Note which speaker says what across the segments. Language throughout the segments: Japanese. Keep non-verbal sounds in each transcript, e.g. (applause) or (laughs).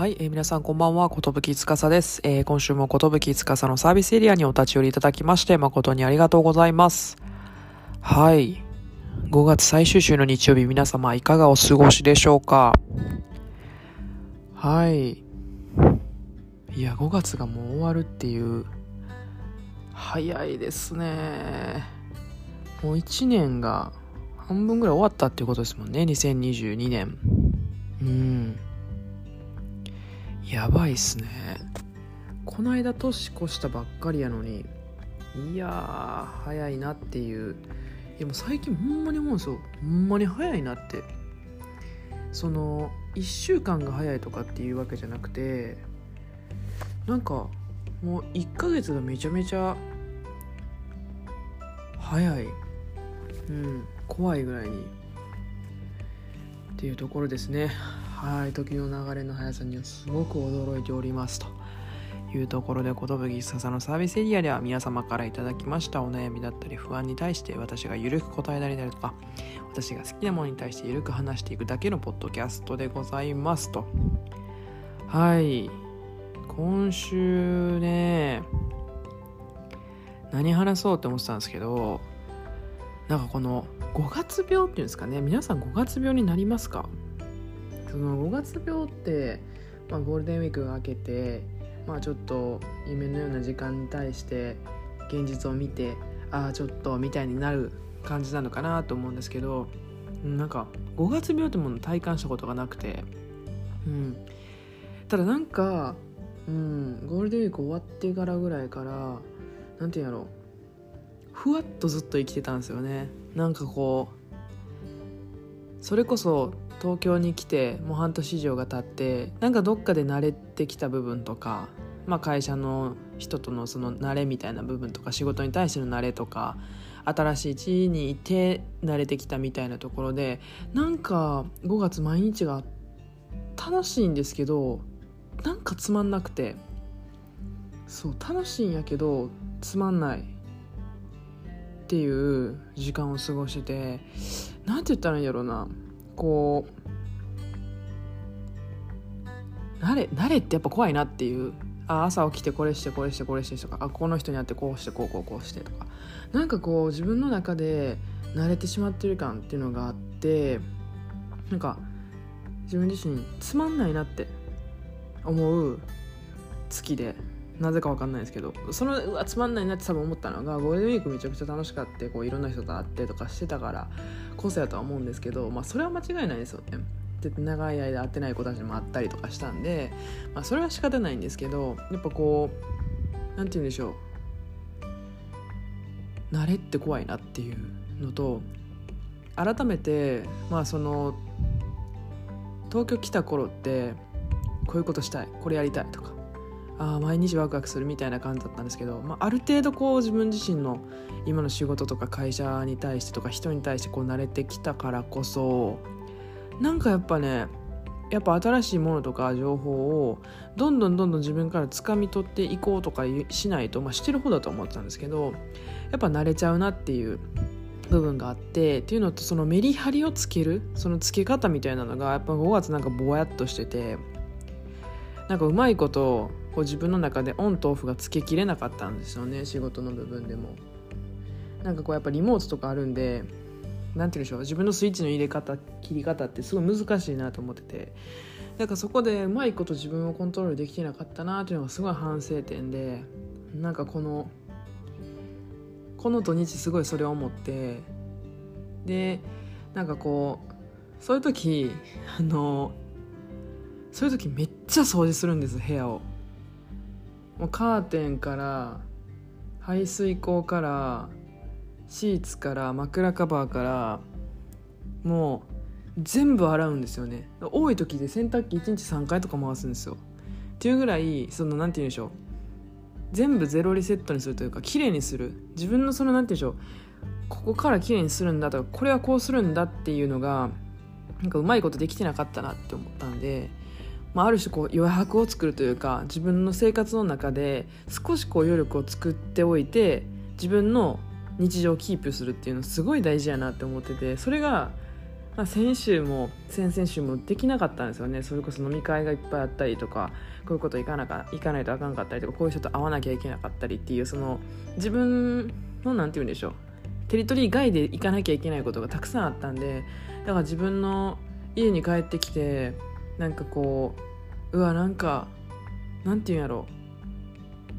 Speaker 1: はい、えー皆さんこんばんは、ことぶきつかさです。えー今週もことぶきつかさのサービスエリアにお立ち寄りいただきまして、誠にありがとうございます。はい。5月最終週の日曜日、皆様いかがお過ごしでしょうか？はい。いや、5月がもう終わるっていう、早いですね。もう1年が半分ぐらい終わったっていうことですもんね、2022年。うん。やばいっすね。この間年越したばっかりやのにいやー早いなっていう。いやもう最近ほんまに思うんですよ。ほんまに早いなって。その1週間が早いとかっていうわけじゃなくてなんかもう1ヶ月がめちゃめちゃ早い。うん怖いぐらいに。っていうところですね。はい時の流れの速さにはすごく驚いております。というところで寿笹のサービスエリアでは皆様からいただきました。お悩みだったり不安に対して私がゆるく答えたりだとか私が好きなものに対してゆるく話していくだけのポッドキャストでございますと。はい。今週ね何話そうって思ってたんですけどなんかこの5月病っていうんですかね。皆さん5月病になりますか？その5月病って、まあ、ゴールデンウィークが明けて、まあ、ちょっと夢のような時間に対して現実を見てああちょっとみたいになる感じなのかなと思うんですけどなんか5月病ってもの体感したことがなくて、うん、ただなんか、うん、ゴールデンウィーク終わってからぐらいからなんていうんやろう。ふわっとずっと生きてたんですよね。なんかこうそれこそ東京に来てもう半年以上が経ってなんかどっかで慣れてきた部分とか、まあ、会社の人とのその慣れみたいな部分とか仕事に対しての慣れとか新しい地位にいて慣れてきたみたいなところでなんか5月毎日が楽しいんですけどなんかつまんなくてそう楽しいんやけどつまんない。っていう時間を過ごしててなんて言ったらいいんやろうな。こう慣れ慣れってやっぱ怖いなっていう。あ朝起きてこれしてこれしてこれしてとかあこの人に会ってこうしてこうこうこうしてとか。なんかこう自分の中で慣れてしまってる感っていうのがあってなんか自分自身つまんないなって思う月で。なぜかわかんないですけどそのうわつまんないなって多分思ったのがゴールデンウィークめちゃくちゃ楽しかってこういろんな人と会ってとかしてたからこそやとは思うんですけど、まあ、それは間違いないですよね。で長い間会ってない子たちも会ったりとかしたんで、まあ、それは仕方ないんですけどやっぱこうなんて言うんでしょう慣れって怖いなっていうのと改めてまあその東京来た頃ってこういうことしたいこれやりたいとかあ毎日ワクワクするみたいな感じだったんですけど、まあ、ある程度こう自分自身の今の仕事とか会社に対してとか人に対してこう慣れてきたからこそなんかやっぱねやっぱ新しいものとか情報をどんどんどんどん自分から掴み取っていこうとかしないと、まあ、してる方だと思ってたんですけどやっぱ慣れちゃうなっていう部分があってっていうのとそのメリハリをつけるそのつけ方みたいなのがやっぱ5月なんかぼやっとしててなんかうまいことこう自分の中でオンとオフがつけきれなかったんですよね仕事の部分でも。なんかこうやっぱリモートとかあるんでなんて言うんでしょう自分のスイッチの入れ方切り方ってすごい難しいなと思っててだかそこでうまいこと自分をコントロールできてなかったなっていうのがすごい反省点でなんかこのこの土日すごいそれを思ってでなんかこうそういう時あのそういう時めっちゃ掃除するんです部屋をもうカーテンから排水口からシーツから枕カバーからもう全部洗うんですよね。多い時で洗濯機1日3回とか回すんですよ。っていうぐらいそのなんて言うんでしょう。全部ゼロリセットにするというか綺麗にする。自分のそのなんて言うんでしょう。ここから綺麗にするんだとかこれはこうするんだっていうのがなんかうまいことできてなかったなって思ったんで、まあ、ある種こう余白を作るというか自分の生活の中で少しこう余力を作っておいて自分の日常をキープするっていうのすごい大事やなって思っててそれがまあ、先週も先々週もできなかったんですよね。それこそ飲み会がいっぱいあったりとかこういうこと行かなか行かないとあかんかったりとかこういう人と会わなきゃいけなかったりっていうその自分の何て言うんでしょうテリトリー外で行かなきゃいけないことがたくさんあったんでだから自分の家に帰ってきてなんかこううわなんかなんて言うんやろ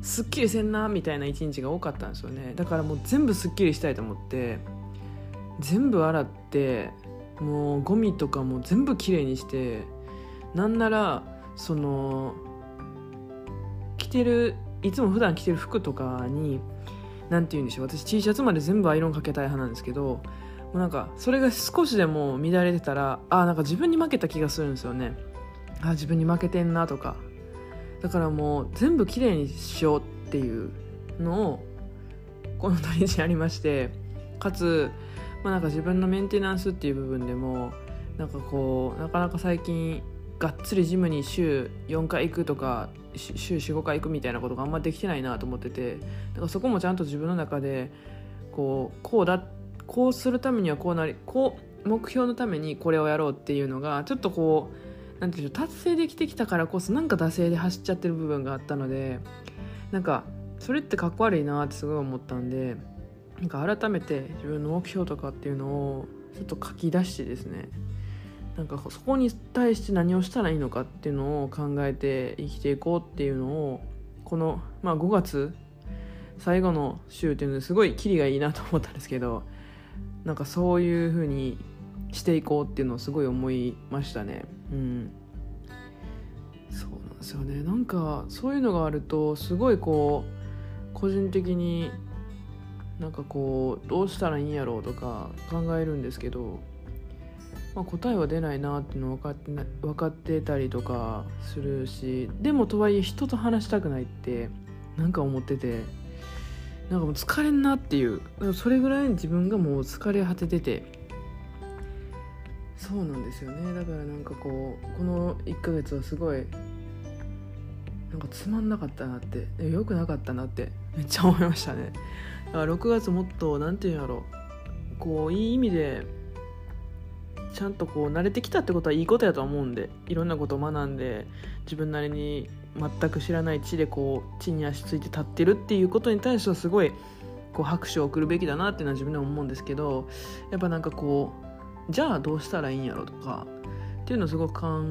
Speaker 1: すっきりせんなみたいな一日が多かったんですよね。だからもう全部すっきりしたいと思って全部洗ってもうゴミとかも全部きれいにしてなんならその着てるいつも普段着てる服とかに何て言うんでしょう。私 T シャツまで全部アイロンかけたい派なんですけどもうなんかそれが少しでも乱れてたらあなんか自分に負けた気がするんですよね。あ自分に負けてんなとか。だからもう全部きれいにしようっていうのをこの土日やりまして。かつ、まあ、なんか自分のメンテナンスっていう部分でもなんかこうなかなか最近がっつりジムに週4回行くとか週45回行くみたいなことがあんまできてないなと思ってて。だからそこもちゃんと自分の中でこうこうだこうするためにはこうなりこう目標のためにこれをやろうっていうのがちょっとこうなんていう達成できてきたからこそなんか惰性で走っちゃってる部分があったのでなんかそれってかっこ悪いなってすごい思ったんでなんか改めて自分の目標とかっていうのをちょっと書き出してですねなんかそこに対して何をしたらいいのかっていうのを考えて生きていこうっていうのをこの、まあ、5月最後の週っていうのですごいキリがいいなと思ったんですけどなんかそういう風にしていこうっていうのをすごい思いましたね。うん。そうなんですよね。なんかそういうのがあるとすごいこう個人的になんかこうどうしたらいいんやろうとか考えるんですけどまあ、答えは出ないなっていうの分かってな分かってたりとかするしでもとはいえ人と話したくないってなんか思っててなんかもう疲れんなっていう。それぐらい自分がもう疲れ果てててそうなんですよね。だからなんかこうこの1ヶ月はすごいなんかつまんなかったなってよくなかったなってめっちゃ思いましたね。だから6月もっと何て言うんやろこういい意味でちゃんとこう慣れてきたってことはいいことやと思うんでいろんなことを学んで自分なりに全く知らない地でこう地に足ついて立ってるっていうことに対してはすごいこう拍手を送るべきだなっていうのは自分でも思うんですけどやっぱなんかこうじゃあどうしたらいいんやろとかっていうのをすごく考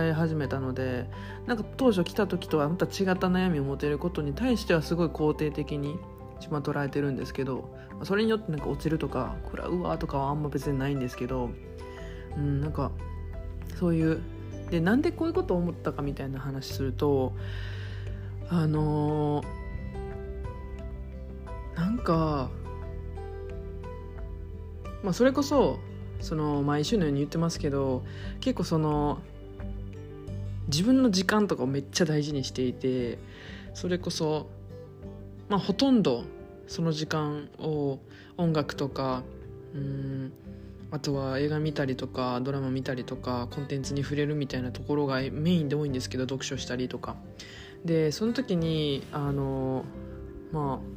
Speaker 1: え始めたのでなんか当初来た時とはまた違った悩みを持てることに対してはすごい肯定的に自分は捉えてるんですけどそれによってなんか落ちるとか食らうわとかはあんま別にないんですけど、うん、なんかそういうでなんでこういうことを思ったかみたいな話するとあのー、なんかまあそれこそその毎週のように言ってますけど結構その自分の時間とかをめっちゃ大事にしていてそれこそまあ、ほとんどその時間を音楽とかうんあとは映画見たりとかドラマ見たりとかコンテンツに触れるみたいなところがメインで多いんですけど読書したりとか。でその時にあのまあ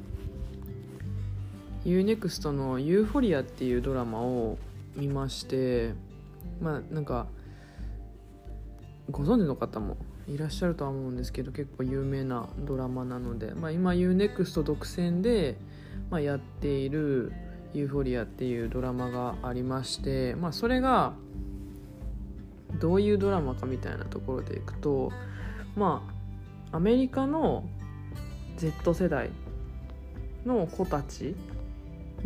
Speaker 1: UNEXT の「ユーフォリア」っていうドラマを見ましてまあなんかご存知の方もいらっしゃるとは思うんですけど結構有名なドラマなので、まあ、今 UNEXT 独占で、まあ、やっている「ユーフォリア」っていうドラマがありまして、まあ、それがどういうドラマかみたいなところでいくとまあアメリカの Z 世代の子たち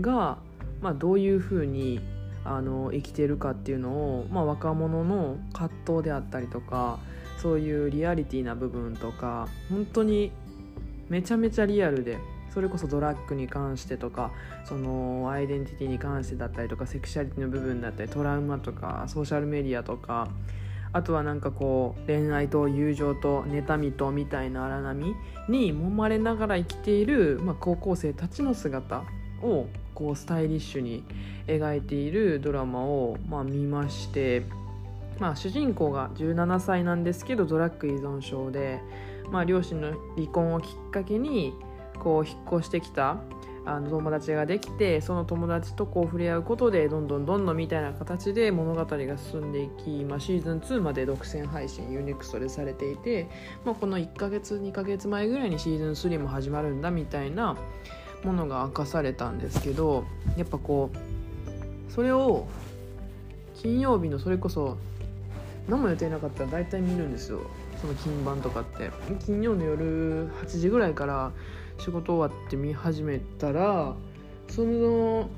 Speaker 1: が、まあ、どういうふうにあの生きてるかっていうのを、まあ、若者の葛藤であったりとかそういうリアリティな部分とか本当にめちゃめちゃリアルでそれこそドラッグに関してとかそのアイデンティティに関してだったりとかセクシャリティの部分だったりトラウマとかソーシャルメディアとかあとはなんかこう恋愛と友情と妬みとみたいな荒波に揉まれながら生きている、まあ、高校生たちの姿をこうスタイリッシュに描いているドラマを、まあ、見ましてまあ、主人公が17歳なんですけどドラッグ依存症で、まあ、両親の離婚をきっかけにこう引っ越してきたあの友達ができてその友達とこう触れ合うことでどんどんどんどんみたいな形で物語が進んでいき、まあ、シーズン2まで独占配信ユニクストでされていて、まあ、この1ヶ月2ヶ月前ぐらいにシーズン3も始まるんだみたいなものが明かされたんですけどやっぱこうそれを金曜日のそれこそ何も予定なかったら大体見るんですよ。その金版とかって。金曜の夜8時ぐらいから仕事終わって見始めたらその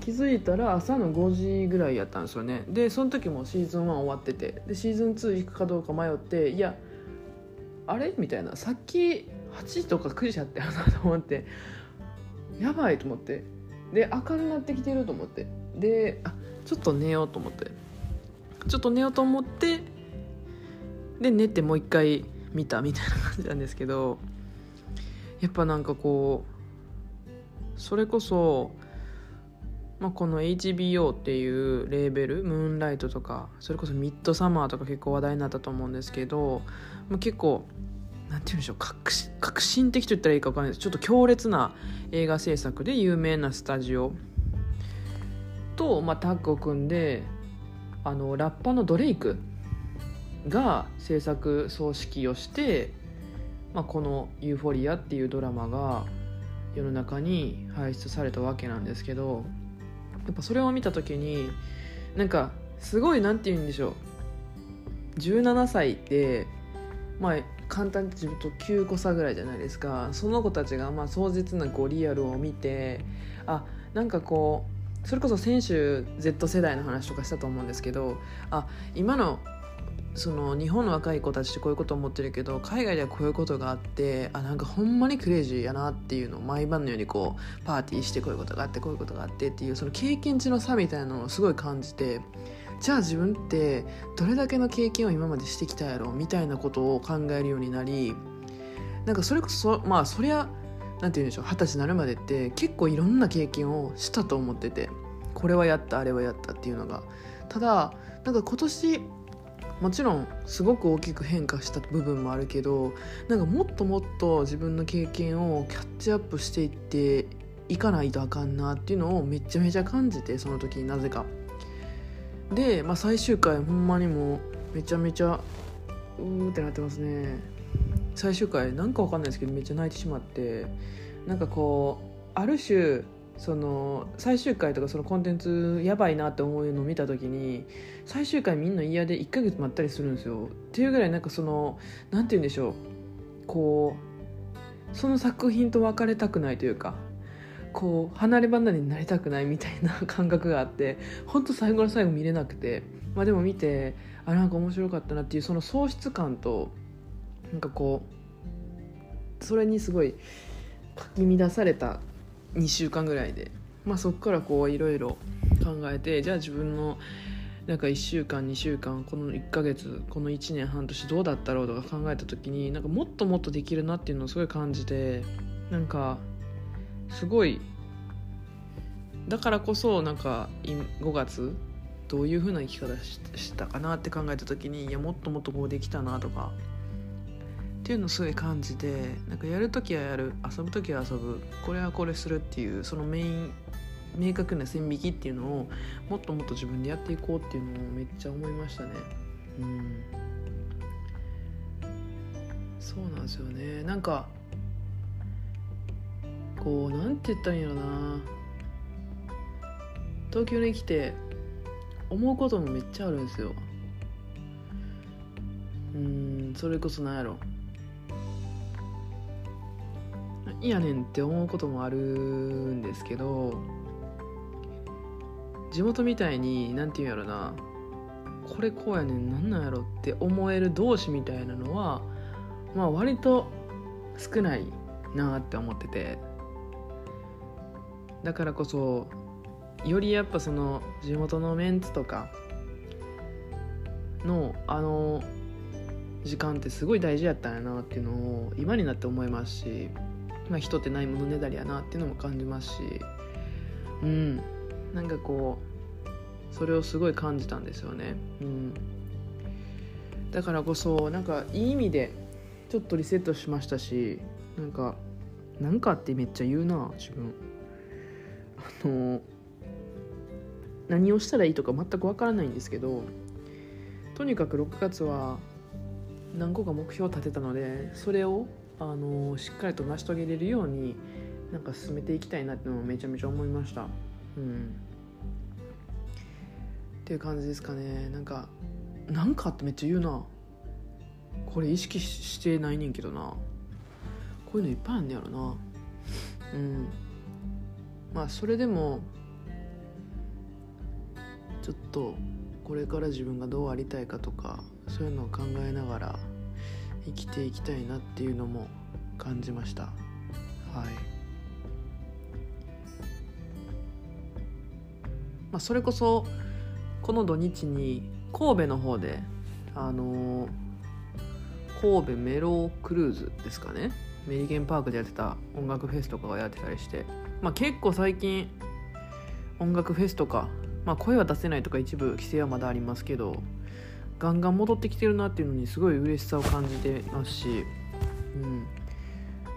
Speaker 1: 気づいたら朝の5時ぐらいやったんですよね。でその時もシーズン1終わってて。でシーズン2行くかどうか迷っていやあれ？みたいな。さっき8時とか9時やったよなと思って。やばいと思って。で明るくなってきてると思って。であちょっと寝ようと思って。ちょっと寝ようと思ってで寝てもう一回見たみたいな感じなんですけどやっぱなんかこうそれこそ、まあ、この HBO っていうレーベルムーンライトとかそれこそミッドサマーとか結構話題になったと思うんですけど、まあ、結構なんて言うんでしょう革新的と言ったらいいか分かんないです。ちょっと強烈な映画制作で有名なスタジオ。と、まあ、タッグを組んであのラッパのドレイクが制作総指揮をして、まあ、この「ユーフォリア」っていうドラマが世の中に輩出されたわけなんですけどやっぱそれを見た時になんかすごいなんて言うんでしょう。17歳ってまあ簡単に自分と9個差ぐらいじゃないですか。その子たちがまあ壮絶なこうリアルを見てあなんかこうそれこそ先週 Z 世代の話とかしたと思うんですけどあ今のその日本の若い子たちってこういうこと思ってるけど海外ではこういうことがあってあなんかほんまにクレイジーやなっていうのを毎晩のようにこうパーティーしてこういうことがあってこういうことがあってっていうその経験値の差みたいなのをすごい感じてじゃあ自分ってどれだけの経験を今までしてきたやろみたいなことを考えるようになりなんかそれこそまあそりゃなんて言うんでしょう二十歳になるまでって結構いろんな経験をしたと思っててこれはやったあれはやったっていうのがただなんか今年もちろんすごく大きく変化した部分もあるけどなんかもっともっと自分の経験をキャッチアップしていっていかないとあかんなっていうのをめちゃめちゃ感じてその時になぜか。で、まあ、最終回ほんまにもうめちゃめちゃうーってなってますね。最終回なんかわかんないですけどめっちゃ泣いてしまってなんかこうある種その最終回とかそのコンテンツやばいなって思うのを見た時に最終回みんな嫌で1ヶ月待ったりするんですよ。っていうぐらいなんかその何て言うんでしょう。こうその作品と別れたくないというか。こう離れ離れになりたくないみたいな感覚があって本当最後の最後見れなくてまあでも見てあなんか面白かったなっていうその喪失感となんかこうそれにすごいかき乱された2週間ぐらいで、まあ、そこからこういろいろ考えてじゃあ自分のなんか1週間2週間この1ヶ月この1年半年どうだったろうとか考えた時になんかもっともっとできるなっていうのをすごい感じてなんかすごいだからこそなんか5月どういう風な生き方したかなって考えた時にいやもっともっとこうできたなとかっていうのすごい感じてなんかやる時はやる遊ぶ時は遊ぶこれはこれするっていうそのメイン明確な線引きっていうのをもっともっと自分でやっていこうっていうのをめっちゃ思いましたね。うん。そうなんですよね。なんかこうなんて言ったらいいのな。東京に来て思うこともめっちゃあるんですよ。うんそれこそなんやろ。いやねんって思うこともあるんですけど地元みたいになんていうんやろな。これこうやねんなんなんやろって思える同士みたいなのはまあ割と少ないなって思ってて。だからこそよりやっぱその地元のメンツとかのあの時間ってすごい大事やったんやなっていうのを今になって思いますし、まあ、人ってないものねだりやなっていうのも感じますしうんなんかこうそれをすごい感じたんですよね。うん、だからこそなんかいい意味でちょっとリセットしましたしなんかなんかってめっちゃ言うな自分。あの何をしたらいいとか全くわからないんですけどとにかく6月は何個か目標を立てたのでそれをあのしっかりと成し遂げれるようになんか進めていきたいなってのをめちゃめちゃ思いました。うん。っていう感じですかね。なんかなんかってめっちゃ言うな。これ意識してないねんけどな。こういうのいっぱいあんねやろな。うん。まあそれでもちょっとこれから自分がどうありたいかとかそういうのを考えながら生きていきたいなっていうのも感じました。はい。まあそれこそこの土日に神戸の方であの神戸メロークルーズですかね。メリケンパークでやってた音楽フェスとかがやってたりして、まあ、結構最近音楽フェスとか、まあ、声は出せないとか一部規制はまだありますけどガンガン戻ってきてるなっていうのにすごい嬉しさを感じてますし、うん。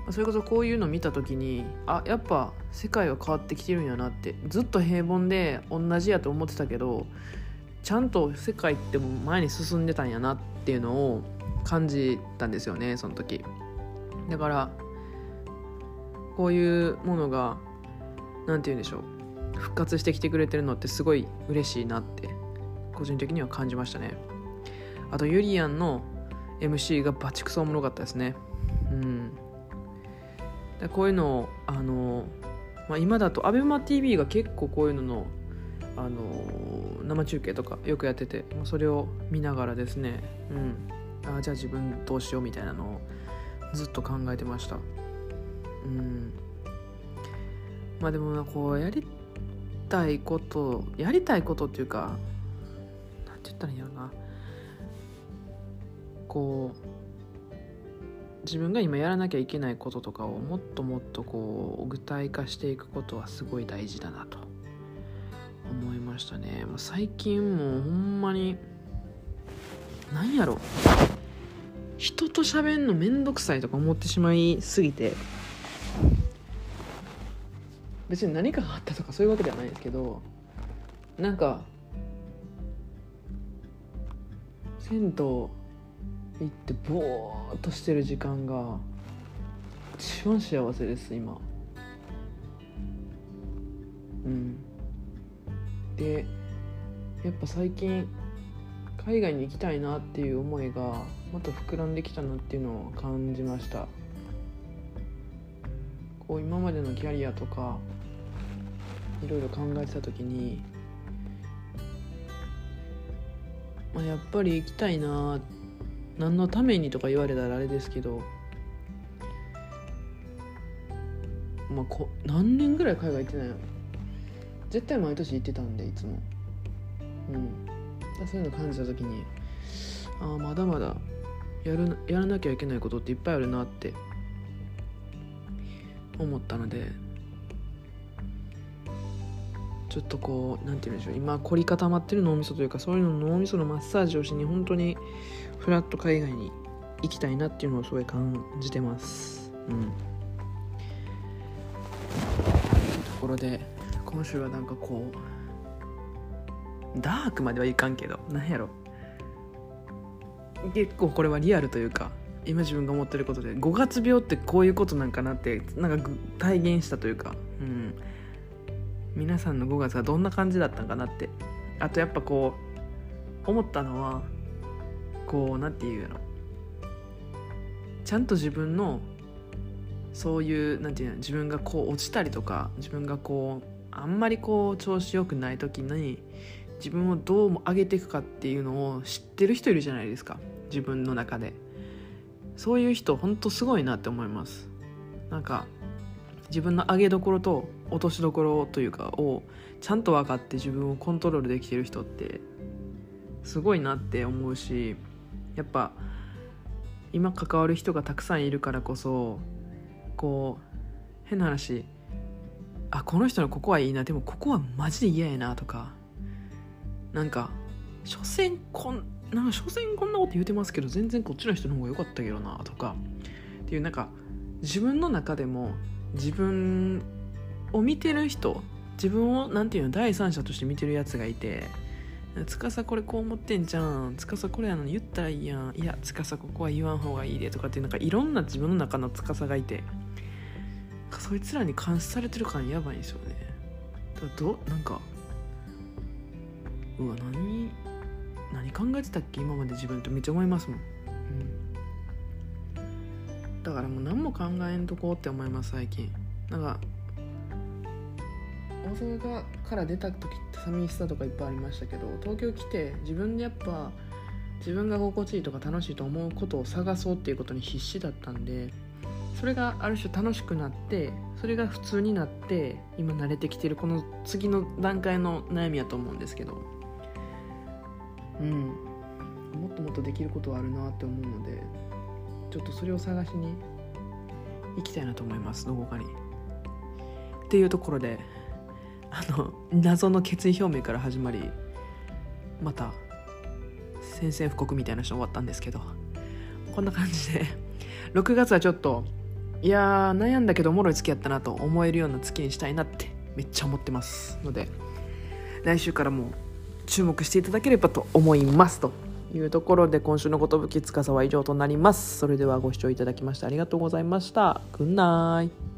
Speaker 1: ま、それこそこういうの見た時にあやっぱ世界は変わってきてるんやなってずっと平凡で同じやと思ってたけどちゃんと世界って前に進んでたんやなっていうのを感じたんですよねその時。だからこういうものが何て言うんでしょう。復活してきてくれてるのってすごい嬉しいなって個人的には感じましたね。あとユリアンの MC がバチクソおもろかったですね。うん。でこういうのをあの、まあ、今だと ABEMATV が結構こういうののあの生中継とかよくやっててそれを見ながらですね、うん、あじゃあ自分どうしようみたいなのをずっと考えてました。うん。まあでもこうやりたいことやりたいことっていうか何て言ったらいいんやろな。こう自分が今やらなきゃいけないこととかをもっともっとこう具体化していくことはすごい大事だなと。思いましたね。もう最近もうほんまに何やろ。人と喋んのめんどくさいとか思ってしまいすぎて別に何かがあったとかそういうわけではないですけどなんか銭湯行ってボーっとしてる時間が一番幸せです今。うん。でやっぱ最近海外に行きたいなっていう思いがまた膨らんできたなっていうのを感じました。こう今までのキャリアとかいろいろ考えてた時に、まあ、やっぱり行きたいな何のためにとか言われたらあれですけどまあこ何年ぐらい海外行ってないの？絶対毎年行ってたんでいつも。うん。そういうの感じた時にああまだまだやるやらなきゃいけないことっていっぱいあるなって思ったのでちょっとこう何て言うんでしょう。今凝り固まってる脳みそというかそういうの脳みそのマッサージをしに本当にフラッと海外に行きたいなっていうのをすごい感じてます。うん。ところで今週はなんかこうダークまではいかんけど何やろ。結構これはリアルというか今自分が思ってることで5月病ってこういうことなんかなってなんか体現したというか。うん。皆さんの5月がどんな感じだったんかなって。あとやっぱこう思ったのはこう何て言うの。ちゃんと自分のそういう何て言うの自分がこう落ちたりとか自分がこうあんまりこう調子良くない時に自分をどう上げていくかっていうのを知ってる人いるじゃないですか。自分の中で。そういう人ほんとすごいなって思います。なんか自分の上げどころと落としどころというかをちゃんと分かって自分をコントロールできてる人ってすごいなって思うしやっぱ今関わる人がたくさんいるからこそこう変な話あこの人のここはいいなでもここはマジで嫌やなとかなんか所詮こんなんか所詮こんなこと言うてますけど全然こっちの人の方が良かったけどなとかっていうなんか自分の中でも自分を見てる人自分をなんていうの第三者として見てるやつがいて司これこう思ってんじゃん司これやの言ったらいいやんいや司ここは言わん方がいいでとかっていうなんかいろんな自分の中の司がいてそいつらに監視されてる感やばいんですよね。だどなんかうわ何何考えてたっけ今まで自分ってめっちゃ思いますもん、うん、だからもう何も考えんとこうって思います最近。なんか大阪から出た時って寂しさとかいっぱいありましたけど東京来て自分でやっぱ自分が心地いいとか楽しいと思うことを探そうっていうことに必死だったんでそれがある種楽しくなってそれが普通になって今慣れてきてるこの次の段階の悩みやと思うんですけど。うん。もっともっとできることはあるなって思うのでちょっとそれを探しに行きたいなと思いますどこかに。っていうところであの謎の決意表明から始まりまた宣戦布告みたいな人終わったんですけどこんな感じで (laughs) 6月はちょっといや悩んだけどおもろい月やったなと思えるような月にしたいなってめっちゃ思ってますので来週からも注目していただければと思いますというところで今週の寿司司は以上となります。それではご視聴いただきましてありがとうございました。グッナイ